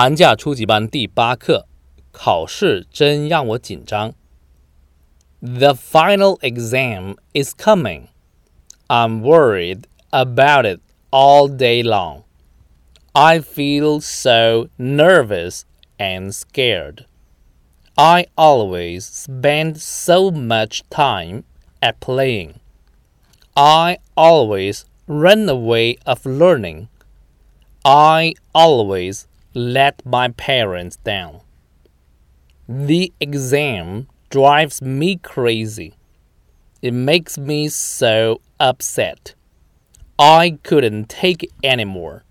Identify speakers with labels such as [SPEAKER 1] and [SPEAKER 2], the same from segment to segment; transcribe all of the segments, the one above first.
[SPEAKER 1] 寒假初级班第八课，考试真让我紧张。The final exam is coming. I'm worried about it all day long. I feel so nervous and scared. I always spend so much time at playing. I always run away of learning. I always let my parents down. The exam drives me crazy. It makes me so upset. I couldn't take it anymore.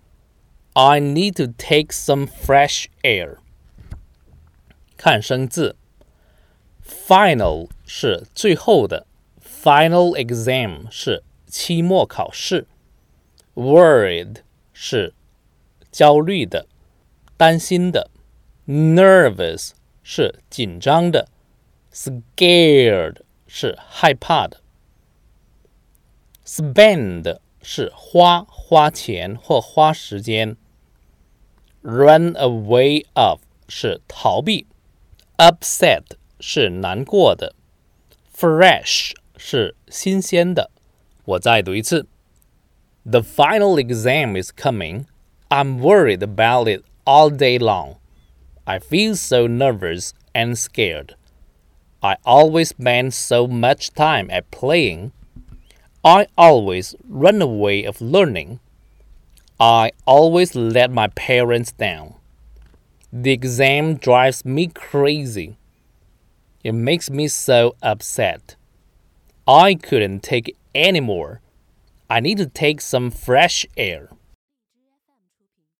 [SPEAKER 1] I need to take some fresh air. 看生字，final 是最后的，final exam 是期末考试，worried 是焦虑的。 担心的；nervous 是紧张的；scared 是害怕的；spend 是花花钱或花时间；run away of 是逃避；upset 是难过的；fresh 是新鲜的。我再读一次：The final exam is coming. I'm worried about it all day long. I feel so nervous and scared. I always spend so much time at playing. I always run away of learning. I always let my parents down. The exam drives me crazy. It makes me so upset. I couldn't take it anymore. I need to take some fresh air.